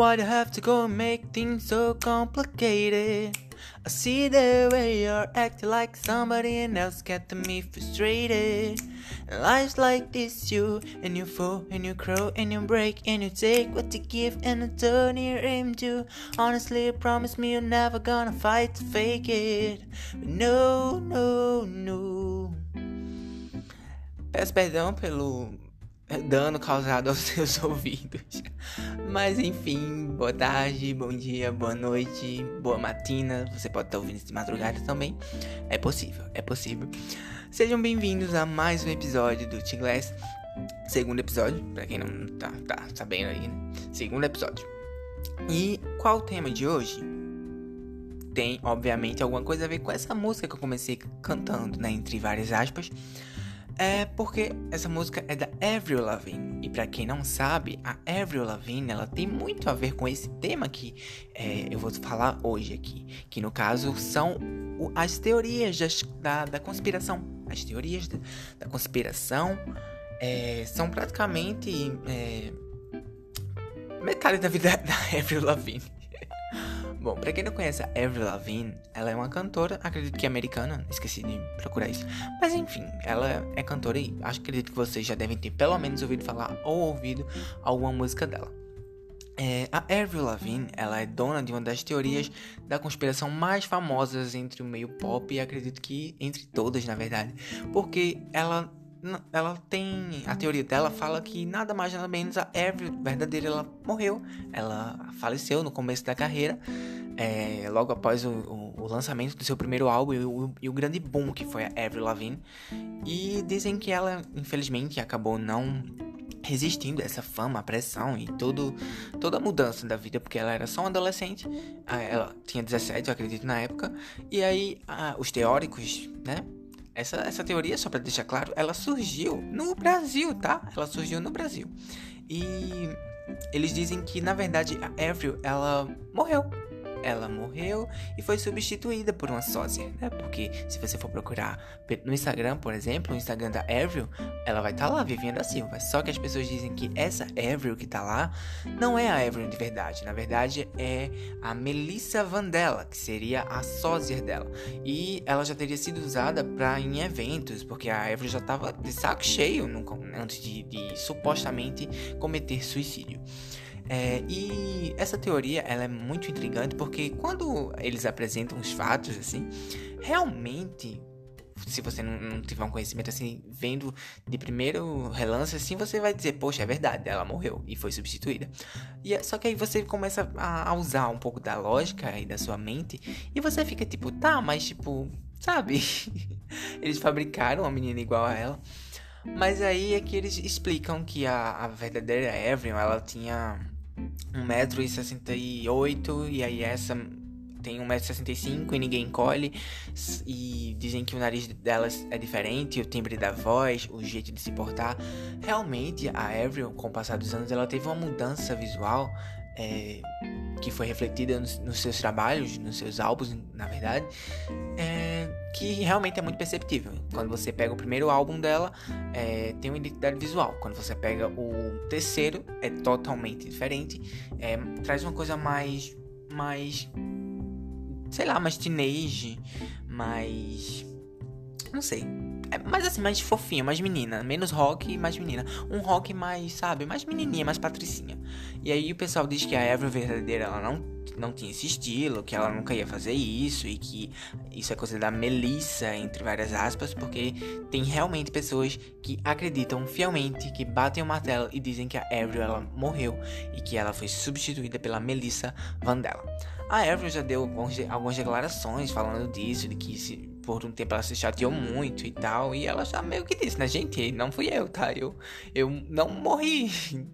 why you have to go and make things so complicated? I see the way you're acting like somebody else getting me frustrated. And life's like this, you and you fall and you crow and you break and you take what you give and you turn your aim to. Honestly, promise me you're never gonna fight to fake it. But no, no, no. Peço perdão pelo dano causado aos seus ouvidos. Mas enfim, boa tarde, bom dia, boa noite, boa matina. Você pode estar ouvindo de madrugada também. É possível, é possível. Sejam bem-vindos a mais um episódio do T-Glass. Segundo episódio, para quem não tá, tá sabendo aí, né? Segundo episódio. E qual o tema de hoje? Tem, obviamente, alguma coisa a ver com essa música que eu comecei cantando, né? Entre várias aspas. É porque essa música é da Avril Lavigne. E para quem não sabe, a Avril Lavigne ela tem muito a ver com esse tema que é, eu vou falar hoje aqui. Que no caso são as teorias das, da, da conspiração. As teorias da, da conspiração é, são praticamente é, metade da vida da Avril Lavigne. Bom, pra quem não conhece a Avril Lavigne, ela é uma cantora, acredito que americana, esqueci de procurar isso. Mas enfim, ela é cantora e acho que acredito que vocês já devem ter pelo menos ouvido falar ou ouvido alguma música dela. É, a Avril Lavigne, ela é dona de uma das teorias da conspiração mais famosas entre o meio pop e acredito que entre todas, na verdade, porque ela ela tem a teoria dela fala que nada mais nada menos a Avril verdadeira ela morreu ela faleceu no começo da carreira é, logo após o, o, o, lançamento do seu primeiro álbum e o, e o, grande boom que foi a Avril Lavigne. E dizem que ela infelizmente acabou não resistindo a essa fama, a pressão e todo, toda a mudança da vida, porque ela era só uma adolescente, ela tinha 17, eu acredito, na época, e aí os teóricos, né, essa, essa teoria, só para deixar claro, ela surgiu no Brasil, tá? Ela surgiu no Brasil. E eles dizem que, na verdade, a Avril, ela morreu ela morreu e foi substituída por uma sósia, né? Porque se você for procurar no Instagram, por exemplo, o Instagram da Avril, ela vai estar tá lá vivendo a Silva. Só que as pessoas dizem que essa Avril que tá lá não é a Avril de verdade. Na verdade, é a Melissa Vandella, que seria a sósia dela. E ela já teria sido usada para em eventos, porque a Avril já tava de saco cheio no, antes de, de supostamente cometer suicídio. É, e essa teoria ela é muito intrigante porque quando eles apresentam os fatos assim, realmente, se você não, não, tiver um conhecimento assim, vendo de primeiro relance assim, você vai dizer, poxa, é verdade, ela morreu e foi substituída. E é, só que aí você começa a, a usar um pouco da lógica e da sua mente e você fica tipo, tá, mas tipo, sabe? eles fabricaram uma menina igual a ela. Mas aí é que eles explicam que a, a verdadeira Evelyn, ela tinha 1,68m e aí essa tem 1,65m e ninguém encolhe. E dizem que o nariz delas é diferente, o timbre da voz, o jeito de se portar. Realmente, a Avril, com o passar dos anos, ela teve uma mudança visual é, que foi refletida nos, nos, seus trabalhos, nos seus álbuns, na verdade. É, que realmente é muito perceptível. Quando você pega o primeiro álbum dela, é, tem uma identidade visual. Quando você pega o terceiro, é totalmente diferente. É, traz uma coisa mais. mais. sei lá, mais teenage, mais. não sei. É mais assim, mais fofinha, mais menina. Menos rock mais menina. Um rock mais, sabe, mais menininha, mais patricinha. E aí o pessoal diz que a Avril verdadeira, ela não, não tinha esse estilo, que ela nunca ia fazer isso. E que isso é coisa da Melissa, entre várias aspas. Porque tem realmente pessoas que acreditam fielmente, que batem o martelo e dizem que a Avril, ela morreu. E que ela foi substituída pela Melissa Vandella. A Avril já deu algumas declarações falando disso, de que se por um tempo ela se chateou muito e tal. E ela já meio que disse, né, gente? Não fui eu, tá? Eu, eu não morri.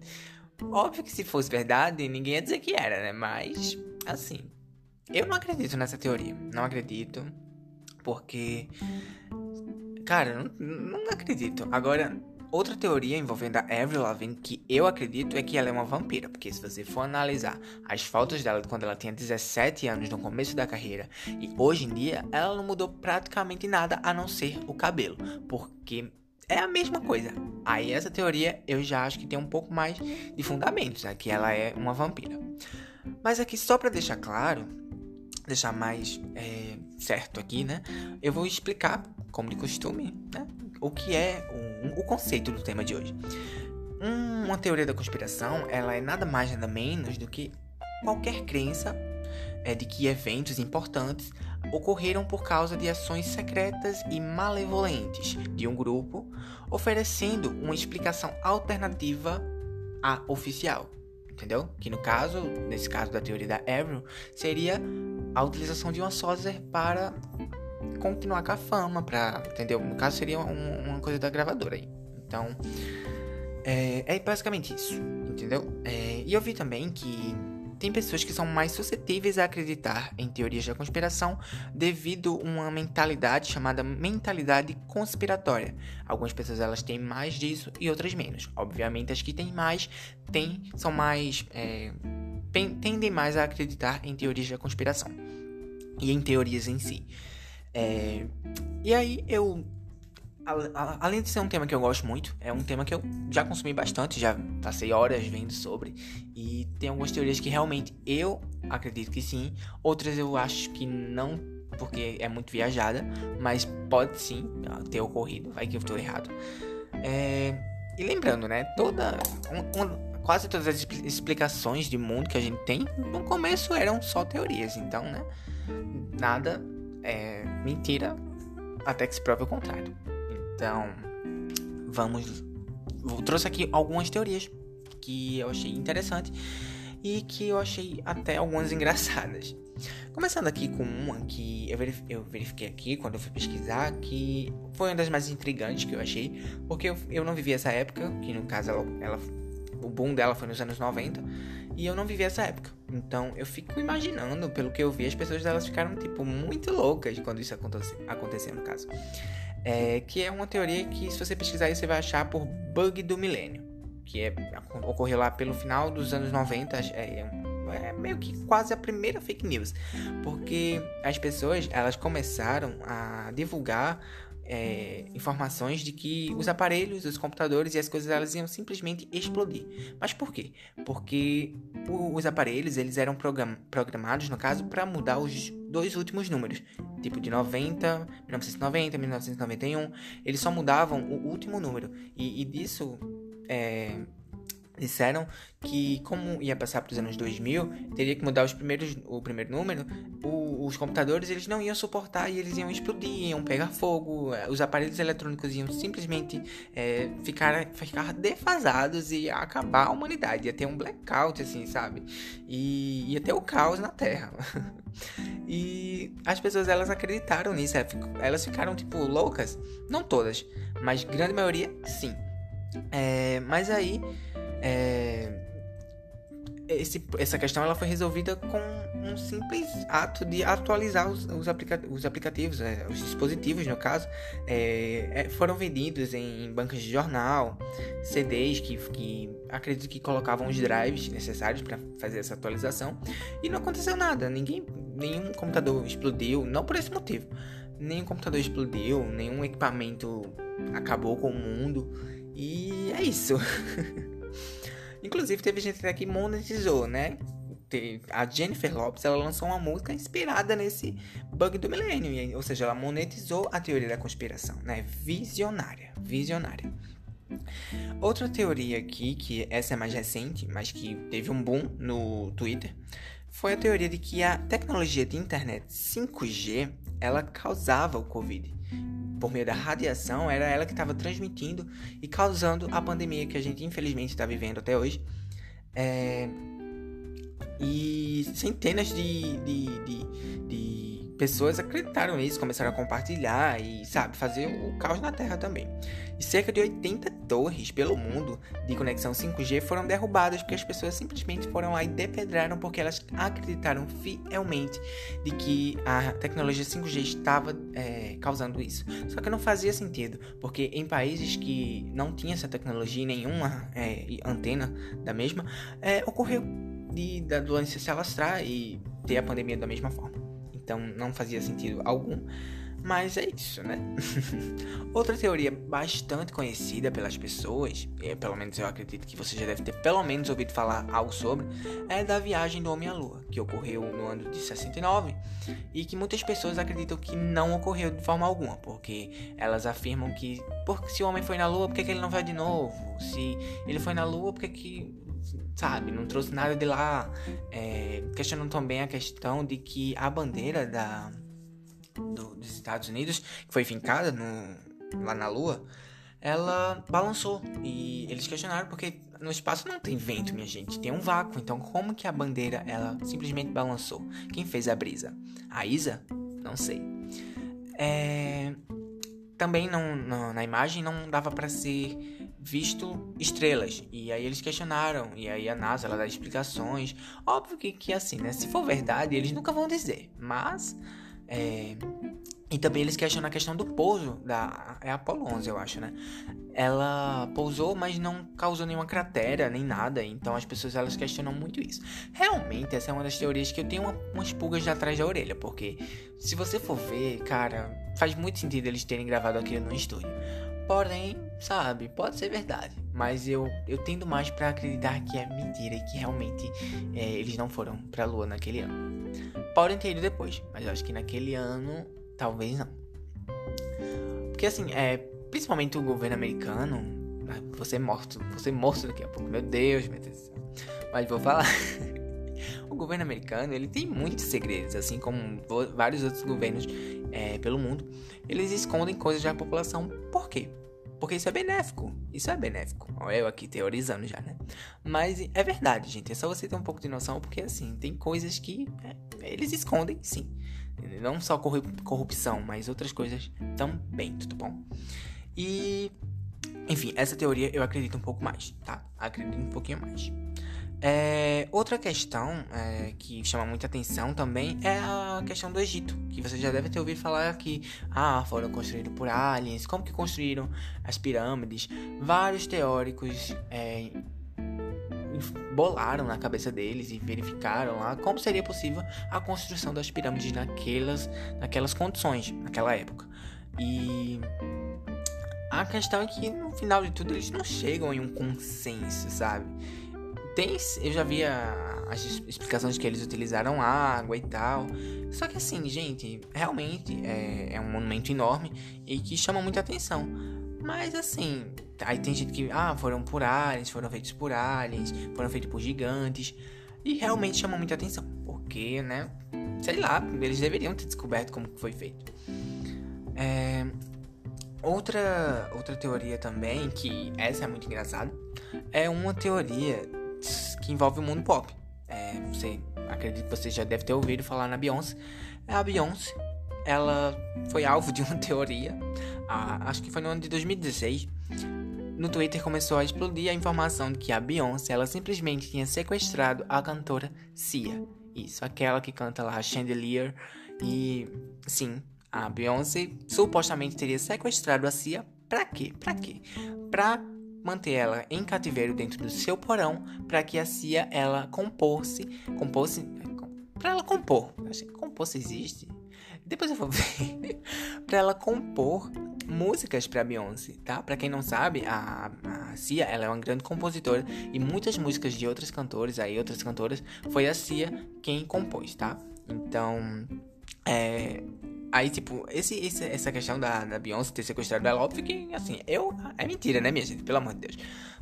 Óbvio que se fosse verdade, ninguém ia dizer que era, né? Mas, assim, eu não acredito nessa teoria. Não acredito. Porque. Cara, não, não acredito. Agora, Outra teoria envolvendo a Avril Lavigne que eu acredito é que ela é uma vampira, porque se você for analisar as fotos dela quando ela tinha 17 anos no começo da carreira e hoje em dia, ela não mudou praticamente nada a não ser o cabelo, porque é a mesma coisa. Aí essa teoria eu já acho que tem um pouco mais de fundamentos, né? que ela é uma vampira. Mas aqui só para deixar claro, deixar mais é, certo aqui, né? Eu vou explicar, como de costume, né? O que é o, o conceito do tema de hoje. Uma teoria da conspiração, ela é nada mais nada menos do que qualquer crença é, de que eventos importantes ocorreram por causa de ações secretas e malevolentes de um grupo, oferecendo uma explicação alternativa à oficial. Entendeu? Que no caso, nesse caso da teoria da Avril, seria a utilização de uma sósia para continuar com a fama, para, entendeu? No caso seria um, uma coisa da gravadora aí. Então, é, é basicamente isso, entendeu? É, e eu vi também que tem pessoas que são mais suscetíveis a acreditar em teorias da conspiração devido a uma mentalidade chamada mentalidade conspiratória. Algumas pessoas elas têm mais disso e outras menos. Obviamente as que têm mais têm, são mais é, tendem mais a acreditar em teorias da conspiração e em teorias em si. É, e aí eu além de ser um tema que eu gosto muito, é um tema que eu já consumi bastante, já passei horas vendo sobre. E tem algumas teorias que realmente eu acredito que sim, outras eu acho que não, porque é muito viajada, mas pode sim ter ocorrido, vai que eu estou errado. É, e lembrando, né, toda. Um, um, quase todas as explicações de mundo que a gente tem, no começo eram só teorias, então, né? Nada é mentira até que se prove o contrário. Então, vamos. Eu trouxe aqui algumas teorias que eu achei interessante e que eu achei até algumas engraçadas. Começando aqui com uma que eu, verif eu verifiquei aqui quando eu fui pesquisar, que foi uma das mais intrigantes que eu achei, porque eu, eu não vivi essa época, que no caso ela, ela, o boom dela foi nos anos 90, e eu não vivi essa época. Então eu fico imaginando, pelo que eu vi, as pessoas delas ficaram, tipo, muito loucas quando isso aconteceu no caso é, que é uma teoria que, se você pesquisar você vai achar por bug do milênio, que é, ocorreu lá pelo final dos anos 90, é, é meio que quase a primeira fake news, porque as pessoas elas começaram a divulgar é, informações de que os aparelhos, os computadores e as coisas elas iam simplesmente explodir. Mas por quê? Porque os aparelhos eles eram program programados, no caso, para mudar os dois últimos números, tipo de 90, 1990, 1991, eles só mudavam o último número e, e disso é, disseram que como ia passar para os anos 2000, teria que mudar os primeiros, o primeiro número, o, os computadores eles não iam suportar e eles iam explodir, iam pegar fogo, eh, os aparelhos eletrônicos iam simplesmente é, ficar, ficar defasados e acabar a humanidade, ia ter um blackout assim, sabe? E ia ter o caos na Terra. e as pessoas elas acreditaram nisso, elas ficaram tipo loucas, não todas, mas grande maioria sim. É, mas aí é, esse, essa questão ela foi resolvida com um simples ato de atualizar os, os, aplica os aplicativos, é, os dispositivos no caso, é, é foram vendidos em bancas de jornal, CDs que, que acredito que colocavam os drives necessários para fazer essa atualização. E não aconteceu nada, ninguém, nenhum computador explodiu, não por esse motivo, nenhum computador explodiu, nenhum equipamento acabou com o mundo. E é isso. Inclusive, teve gente até que monetizou, né? A Jennifer Lopes ela lançou uma música inspirada nesse bug do milênio, ou seja, ela monetizou a teoria da conspiração, né? Visionária, visionária. Outra teoria aqui, que essa é mais recente, mas que teve um boom no Twitter, foi a teoria de que a tecnologia de internet 5G ela causava o Covid por meio da radiação, era ela que estava transmitindo e causando a pandemia que a gente infelizmente está vivendo até hoje. É... E centenas de, de, de, de pessoas acreditaram nisso, começaram a compartilhar e, sabe, fazer o caos na Terra também. E cerca de 80 torres pelo mundo de conexão 5G foram derrubadas porque as pessoas simplesmente foram lá e depedraram porque elas acreditaram fielmente de que a tecnologia 5G estava é, causando isso. Só que não fazia sentido, porque em países que não tinha essa tecnologia e nenhuma é, antena da mesma, é, ocorreu de, da doença se alastrar e ter a pandemia da mesma forma então não fazia sentido algum. Mas é isso, né? Outra teoria bastante conhecida pelas pessoas, e pelo menos eu acredito que você já deve ter pelo menos ouvido falar algo sobre, é da viagem do Homem à Lua, que ocorreu no ano de 69 e que muitas pessoas acreditam que não ocorreu de forma alguma, porque elas afirmam que porque se o homem foi na Lua, por que, que ele não vai de novo? Se ele foi na Lua, por que, que sabe, não trouxe nada de lá? É, questionam também a questão de que a bandeira da do, dos Estados Unidos, que foi fincada no, lá na Lua, ela balançou. E eles questionaram porque no espaço não tem vento, minha gente, tem um vácuo. Então, como que a bandeira ela simplesmente balançou? Quem fez a brisa? A Isa? Não sei. É... Também não, não, na imagem não dava para ser visto estrelas. E aí eles questionaram. E aí a NASA ela dá explicações. Óbvio que, que assim, né? Se for verdade, eles nunca vão dizer. Mas é, e também eles questionam a questão do pouso da é Apollo 11, eu acho, né? Ela pousou, mas não causou nenhuma cratera nem nada, então as pessoas elas questionam muito isso. Realmente essa é uma das teorias que eu tenho uma, umas pulgas atrás da orelha, porque se você for ver, cara, faz muito sentido eles terem gravado aquilo no estúdio. Porém, sabe, pode ser verdade, mas eu eu tendo mais para acreditar que é mentira e que realmente é, eles não foram para a Lua naquele ano. Podem ter ido depois, mas eu acho que naquele ano, talvez não. Porque assim, é, principalmente o governo americano, você é morto, você é morto daqui a pouco, meu Deus, meu Deus. Mas vou falar. o governo americano, ele tem muitos segredos, assim como vários outros governos é, pelo mundo. Eles escondem coisas da população. Por quê? Porque isso é benéfico. Isso é benéfico. Eu aqui teorizando já, né? Mas é verdade, gente. É só você ter um pouco de noção, porque assim, tem coisas que é, eles escondem, sim. Não só corrupção, mas outras coisas também, tudo bom? E. Enfim, essa teoria eu acredito um pouco mais, tá? Acredito um pouquinho mais. É, outra questão é, que chama muita atenção também é a questão do Egito, que você já deve ter ouvido falar que ah, foram construídos por aliens, como que construíram as pirâmides. Vários teóricos é, bolaram na cabeça deles e verificaram lá como seria possível a construção das pirâmides naquelas, naquelas condições, naquela época. E a questão é que no final de tudo eles não chegam em um consenso, sabe? Tem, eu já vi a, as explicações que eles utilizaram água e tal. Só que assim, gente, realmente é, é um monumento enorme e que chama muita atenção. Mas assim, aí tem gente que, ah, foram por aliens, foram feitos por aliens, foram feitos por gigantes. E realmente chama muita atenção. Porque, né? Sei lá, eles deveriam ter descoberto como foi feito. É, outra, outra teoria também, que essa é muito engraçada, é uma teoria que envolve o mundo pop. É, você acredito que você já deve ter ouvido falar na Beyoncé. A Beyoncé, ela foi alvo de uma teoria, acho que foi no ano de 2016. No Twitter começou a explodir a informação de que a Beyoncé, ela simplesmente tinha sequestrado a cantora Cia. Isso, aquela que canta lá Chandelier. E sim, a Beyoncé supostamente teria sequestrado a Cia pra quê? Pra quê? Pra manter ela em cativeiro dentro do seu porão para que a Cia ela compôsse, compôsse, para ela compor, acho que compor se existe. Depois eu vou ver. para ela compor músicas para Beyoncé, tá? Para quem não sabe, a, a Cia, ela é uma grande compositora e muitas músicas de outros cantores, aí outras cantoras, foi a Cia quem compôs, tá? Então, é, Aí, tipo, esse, esse, essa questão da, da Beyoncé ter sequestrado ela, óbvio que, assim, eu. É mentira, né, minha gente? Pelo amor de Deus.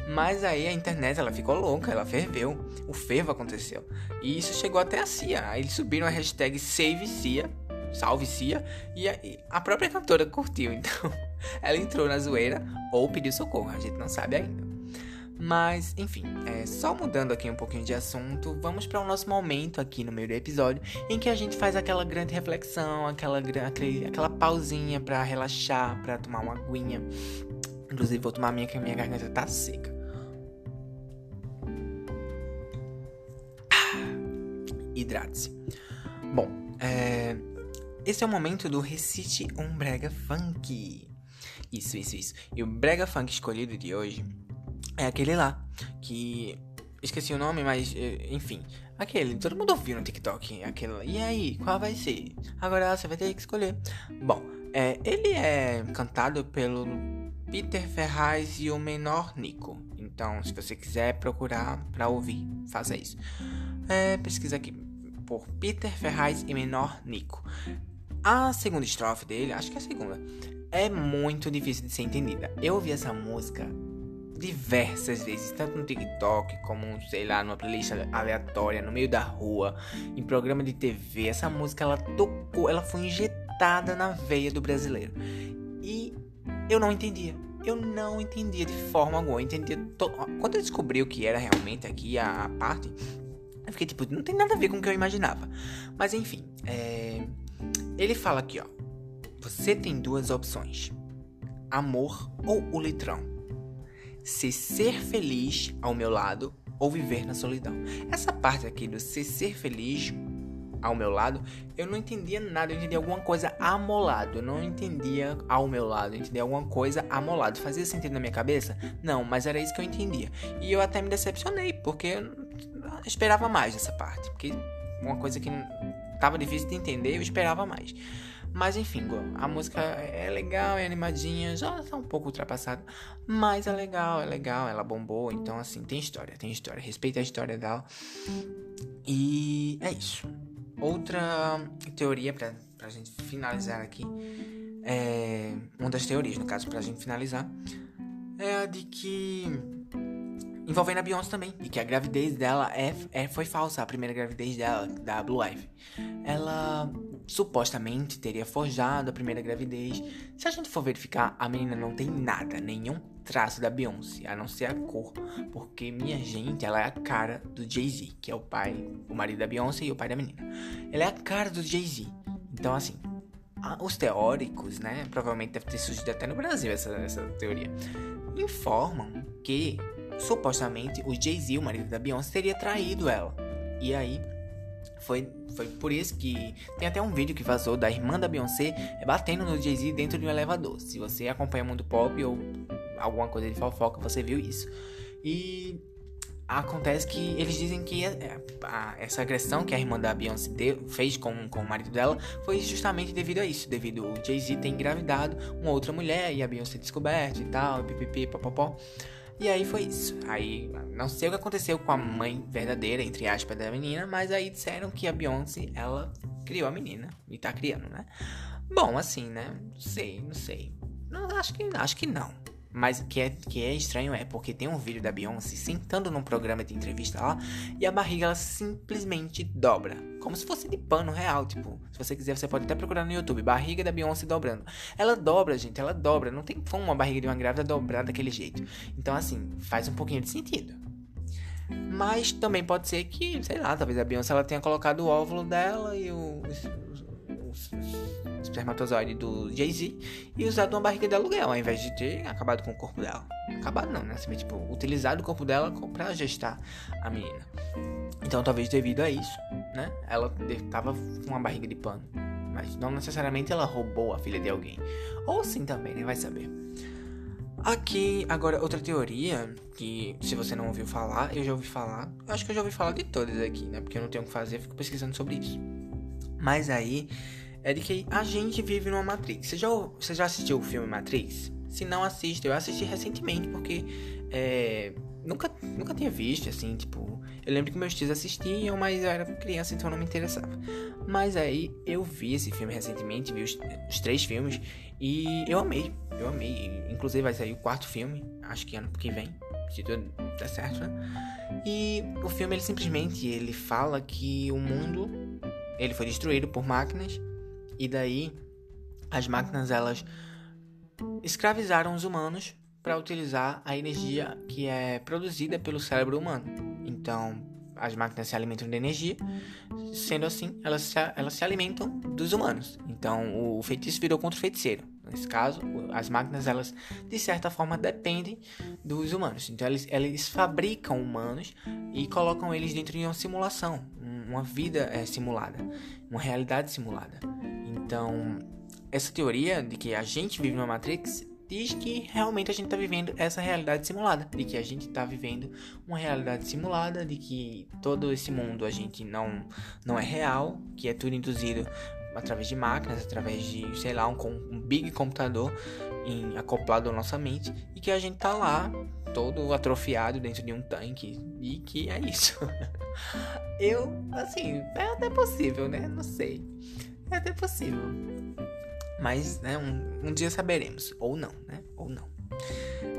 Mas aí a internet, ela ficou louca, ela ferveu. O fervo aconteceu. E isso chegou até a Cia. Aí eles subiram a hashtag Save Cia, salve Cia, e a, e a própria cantora curtiu. Então, ela entrou na zoeira ou pediu socorro, a gente não sabe ainda. Mas, enfim, é, só mudando aqui um pouquinho de assunto, vamos para o nosso momento aqui no meio do episódio em que a gente faz aquela grande reflexão, aquela, aquele, aquela pausinha para relaxar, para tomar uma aguinha. Inclusive, vou tomar minha que a minha garganta tá seca. Ah, hidrate-se. Bom, é, esse é o momento do Recite um Brega Funk. Isso, isso, isso. E o Brega Funk escolhido de hoje é aquele lá, que. Esqueci o nome, mas eh, enfim. Aquele, todo mundo ouviu no TikTok. Aquele. E aí, qual vai ser? Agora você vai ter que escolher. Bom, É, ele é cantado pelo Peter Ferraz e o menor Nico. Então, se você quiser procurar para ouvir, faça isso. É, pesquisa aqui por Peter Ferraz e menor Nico. A segunda estrofe dele, acho que é a segunda, é muito difícil de ser entendida. Eu ouvi essa música diversas vezes, tanto no TikTok como, sei lá, numa playlist aleatória, no meio da rua, em programa de TV. Essa música ela tocou, ela foi injetada na veia do brasileiro. E eu não entendia. Eu não entendia de forma alguma. Eu entendia to... Quando eu descobri o que era realmente aqui a, parte, eu fiquei tipo, não tem nada a ver com o que eu imaginava. Mas enfim, é... ele fala aqui, ó. Você tem duas opções: amor ou o litrão se ser feliz ao meu lado ou viver na solidão. Essa parte aqui do se ser feliz ao meu lado, eu não entendia nada, eu entendia alguma coisa amolado, eu não entendia ao meu lado, eu entendia alguma coisa amolado. Fazia sentido na minha cabeça? Não, mas era isso que eu entendia. E eu até me decepcionei, porque eu esperava mais dessa parte, porque uma coisa que tava difícil de entender, eu esperava mais. Mas enfim, a música é legal, é animadinha, já tá um pouco ultrapassada, mas é legal, é legal, ela bombou, então assim, tem história, tem história, respeita a história dela. E é isso. Outra teoria pra, pra gente finalizar aqui, é, uma das teorias, no caso, pra gente finalizar, é a de que envolvendo a Beyoncé também, e que a gravidez dela é, é, foi falsa, a primeira gravidez dela, da Blue Ivy. Ela supostamente teria forjado a primeira gravidez. Se a gente for verificar, a menina não tem nada, nenhum traço da Beyoncé, a não ser a cor, porque minha gente, ela é a cara do Jay-Z, que é o pai, o marido da Beyoncé e o pai da menina. Ela é a cara do Jay-Z. Então, assim, os teóricos, né, provavelmente deve ter surgido até no Brasil essa, essa teoria, informam que supostamente o Jay-Z, o marido da Beyoncé, teria traído ela. E aí foi, foi por isso que tem até um vídeo que vazou da irmã da Beyoncé batendo no Jay-Z dentro de um elevador. Se você acompanha muito pop ou alguma coisa de fofoca, você viu isso. E acontece que eles dizem que é, essa agressão que a irmã da Beyoncé fez com, com o marido dela foi justamente devido a isso, devido o Jay-Z ter engravidado uma outra mulher e a Beyoncé descoberta e tal, pipipi, popopó. E aí foi isso. Aí não sei o que aconteceu com a mãe verdadeira, entre aspas, da menina, mas aí disseram que a Beyoncé, ela criou a menina e tá criando, né? Bom, assim, né? Não sei, não sei. Não, acho que acho que não. Mas que é, que é estranho é porque tem um vídeo da Beyoncé sentando num programa de entrevista lá e a barriga ela simplesmente dobra. Como se fosse de pano real, tipo. Se você quiser, você pode até procurar no YouTube. Barriga da Beyoncé dobrando. Ela dobra, gente, ela dobra. Não tem como uma barriga de uma grávida dobrar daquele jeito. Então, assim, faz um pouquinho de sentido. Mas também pode ser que, sei lá, talvez a Beyoncé ela tenha colocado o óvulo dela e o, espermatozoide do Jay-Z e usado uma barriga de aluguel, ao invés de ter acabado com o corpo dela. Acabado não, né? Assim, tipo, utilizado o corpo dela para gestar a menina. Então, talvez devido a isso, né? Ela tava com uma barriga de pano. Mas não necessariamente ela roubou a filha de alguém. Ou sim também, né? Vai saber. Aqui, agora, outra teoria que, se você não ouviu falar, eu já ouvi falar. Acho que eu já ouvi falar de todas aqui, né? Porque eu não tenho o que fazer, fico pesquisando sobre isso. Mas aí, é de que a gente vive numa Matrix. Você já, você já assistiu o filme Matrix? Se não assiste, eu assisti recentemente porque é, nunca, nunca tinha visto, assim, tipo. Eu lembro que meus tios assistiam, mas eu era criança, então não me interessava. Mas aí eu vi esse filme recentemente, vi os, os três filmes e eu amei. Eu amei. Inclusive vai sair o quarto filme, acho que ano que vem, se tudo der certo, né? E o filme ele simplesmente ele fala que o mundo ele foi destruído por máquinas e daí as máquinas elas escravizaram os humanos para utilizar a energia que é produzida pelo cérebro humano. Então, as máquinas se alimentam de energia, sendo assim, elas se, elas se alimentam dos humanos. Então, o feitiço virou contra o feiticeiro. Nesse caso, as máquinas, elas, de certa forma, dependem dos humanos. Então, eles, eles fabricam humanos e colocam eles dentro de uma simulação, uma vida é, simulada, uma realidade simulada. Então, essa teoria de que a gente vive numa Matrix diz que realmente a gente está vivendo essa realidade simulada, de que a gente está vivendo uma realidade simulada, de que todo esse mundo a gente não não é real, que é tudo induzido através de máquinas, através de, sei lá, um, um big computador em, acoplado à nossa mente e que a gente tá lá todo atrofiado dentro de um tanque e que é isso. Eu, assim, é até possível, né? Não sei. É até possível. Mas, né, um, um dia saberemos. Ou não, né? Ou não.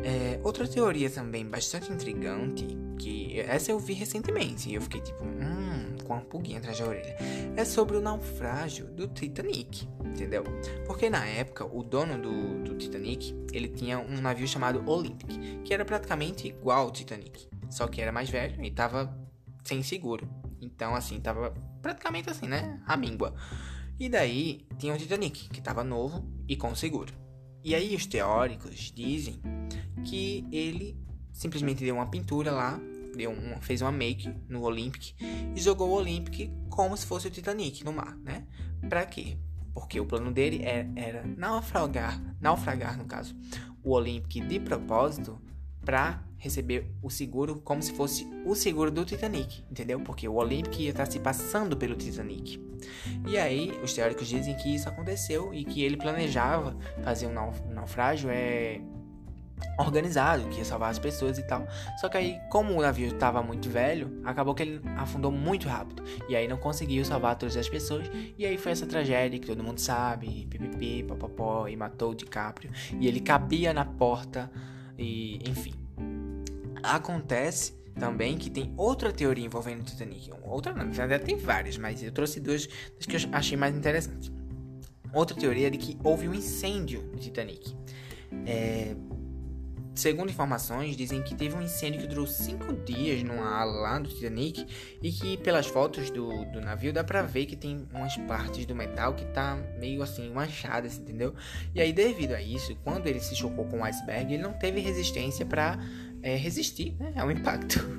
É, outra teoria também bastante intrigante, que essa eu vi recentemente e eu fiquei tipo, hum, com uma pulguinha atrás da orelha, é sobre o naufrágio do Titanic, entendeu? Porque na época o dono do, do Titanic, ele tinha um navio chamado Olympic, que era praticamente igual ao Titanic, só que era mais velho e tava sem seguro. Então, assim, tava praticamente assim, né? A míngua. E daí tinha o Titanic, que tava novo e com seguro. E aí os teóricos dizem que ele simplesmente deu uma pintura lá, deu uma, fez uma make no Olympic e jogou o Olympic como se fosse o Titanic no mar, né? Pra quê? Porque o plano dele era, é, era naufragar, naufragar no caso, o Olympic de propósito para receber o seguro como se fosse o seguro do Titanic, entendeu? Porque o Olympic ia estar se passando pelo Titanic. E aí, os teóricos dizem que isso aconteceu e que ele planejava fazer um naufrágio é organizado, que ia salvar as pessoas e tal. Só que aí, como o navio estava muito velho, acabou que ele afundou muito rápido. E aí não conseguiu salvar todas as pessoas. E aí foi essa tragédia que todo mundo sabe, pipipi, papapó, e matou o DiCaprio. E ele cabia na porta e, enfim. Acontece também que tem outra teoria envolvendo o Titanic. Outra não, verdade tem várias, mas eu trouxe duas das que eu achei mais interessantes. Outra teoria é de que houve um incêndio no Titanic. É, segundo informações, dizem que teve um incêndio que durou cinco dias numa ala lá do Titanic e que pelas fotos do, do navio dá pra ver que tem umas partes do metal que tá meio assim manchadas, entendeu? E aí devido a isso, quando ele se chocou com o iceberg, ele não teve resistência para é, resistir né, ao impacto.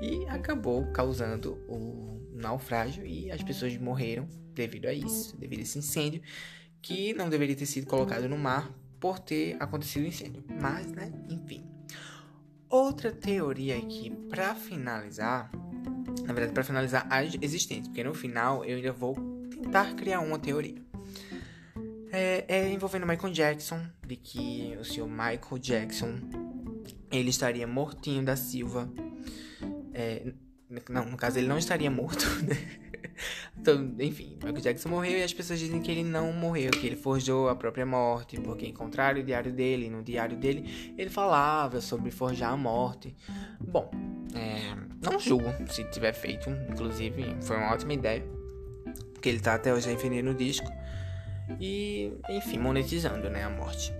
E acabou causando o naufrágio e as pessoas morreram devido a isso, devido a esse incêndio, que não deveria ter sido colocado no mar por ter acontecido o incêndio. Mas, né. Outra teoria aqui, para finalizar, na verdade, para finalizar as existentes, porque no final eu ainda vou tentar criar uma teoria. É, é envolvendo Michael Jackson, de que o senhor Michael Jackson ele estaria mortinho da Silva. É, não, no caso, ele não estaria morto, né? Então, enfim, Michael Jackson morreu e as pessoas dizem que ele não morreu, que ele forjou a própria morte, porque encontraram o diário dele. No diário dele, ele falava sobre forjar a morte. Bom, é, não julgo se tiver feito, inclusive, foi uma ótima ideia, porque ele tá até hoje defendendo o disco e, enfim, monetizando, né, a morte.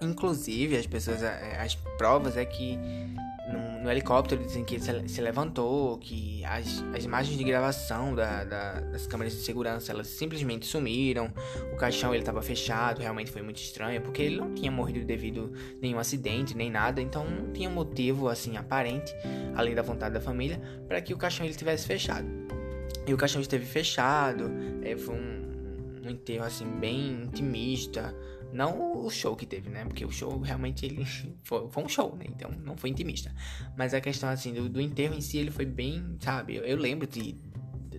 Inclusive, as pessoas, as provas é que no, helicóptero dizem que ele se, levantou, que as, as imagens de gravação da, da, das câmeras de segurança elas simplesmente sumiram, o caixão ele estava fechado, realmente foi muito estranho, porque ele não tinha morrido devido a nenhum acidente nem nada, então não tinha motivo assim aparente, além da vontade da família, para que o caixão ele tivesse fechado. E o caixão esteve fechado, é, foi um, um enterro assim bem intimista, não o show que teve, né? Porque o show realmente ele foi, foi um show, né? Então não foi intimista. Mas a questão assim do, do enterro em si ele foi bem, sabe? Eu, eu lembro de, de, de,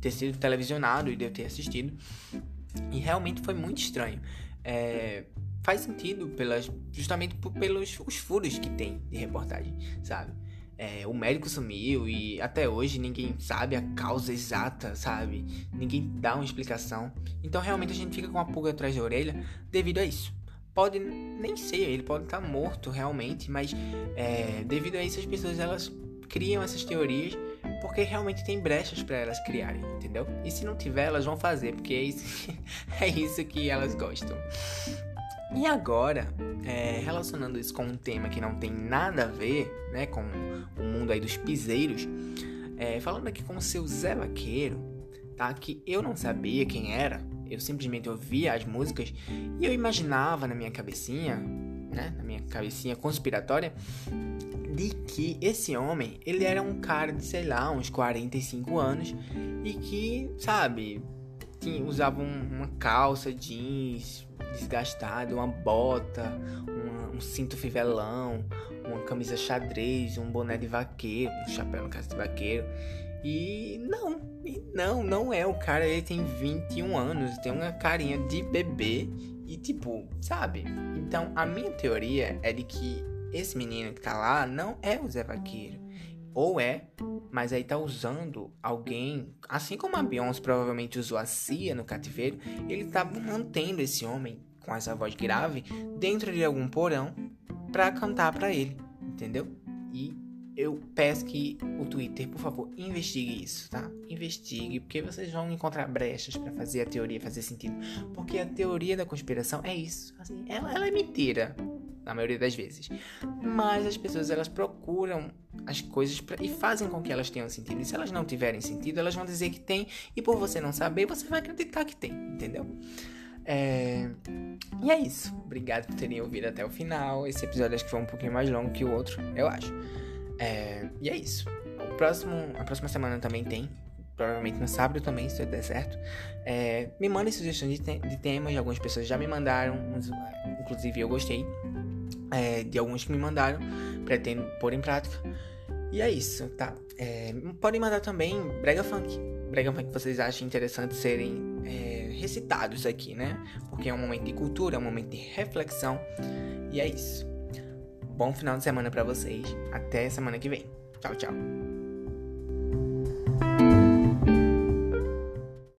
ter sido televisionado e de eu ter assistido. E realmente foi muito estranho. É, faz sentido pelas, justamente pelos os furos que tem de reportagem, sabe? É, o médico sumiu e até hoje ninguém sabe a causa exata, sabe? Ninguém dá uma explicação. Então realmente a gente fica com a pulga atrás da orelha devido a isso. Pode nem ser, ele pode estar morto realmente, mas é, devido a isso as pessoas elas criam essas teorias porque realmente tem brechas para elas criarem, entendeu? E se não tiver, elas vão fazer, porque é isso, é isso que elas gostam. E agora, é, relacionando isso com um tema que não tem nada a ver né, com o mundo aí dos piseiros, é, falando aqui com o seu Zé Vaqueiro, tá? Que eu não sabia quem era, eu simplesmente ouvia as músicas e eu imaginava na minha cabecinha, né, na minha cabecinha conspiratória, de que esse homem, ele era um cara de, sei lá, uns 45 anos e que, sabe, tinha, usava um, uma calça jeans desgastada, uma bota, uma, um cinto fivelão, uma camisa xadrez, um boné de vaqueiro, um chapéu no caso de vaqueiro. E não, e não, não é. O cara ele tem 21 anos, tem uma carinha de bebê e tipo, sabe? Então a minha teoria é de que esse menino que tá lá não é o Zé Vaqueiro. Ou é, mas aí tá usando alguém, assim como a Beyoncé provavelmente usou a Cia no cativeiro, ele tá mantendo esse homem com essa voz grave dentro de algum porão para cantar para ele, entendeu? E eu peço que o Twitter, por favor, investigue isso, tá? Investigue, porque vocês vão encontrar brechas para fazer a teoria fazer sentido. Porque a teoria da conspiração é isso. Assim, ela, ela é mentira, na maioria das vezes. Mas as pessoas, elas procuram as coisas pra, e fazem com que elas tenham sentido. E se elas não tiverem sentido, elas vão dizer que tem. E por você não saber, você vai acreditar que tem, entendeu? É... E é isso. Obrigado por terem ouvido até o final. Esse episódio acho que foi um pouquinho mais longo que o outro, eu acho. É, e é isso. O próximo, a próxima semana também tem. Provavelmente no sábado também, se der certo. É, me mandem sugestões de, te de, temas. Algumas pessoas já me mandaram. Inclusive eu gostei. É, de alguns que me mandaram. Pretendo pôr em prática. E é isso, tá? É, podem mandar também Brega Funk. Brega Funk que vocês achem interessante serem é, recitados aqui, né? Porque é um momento de cultura, é um momento de reflexão. E é isso. Bom final de semana para vocês. Até semana que vem. Tchau, tchau.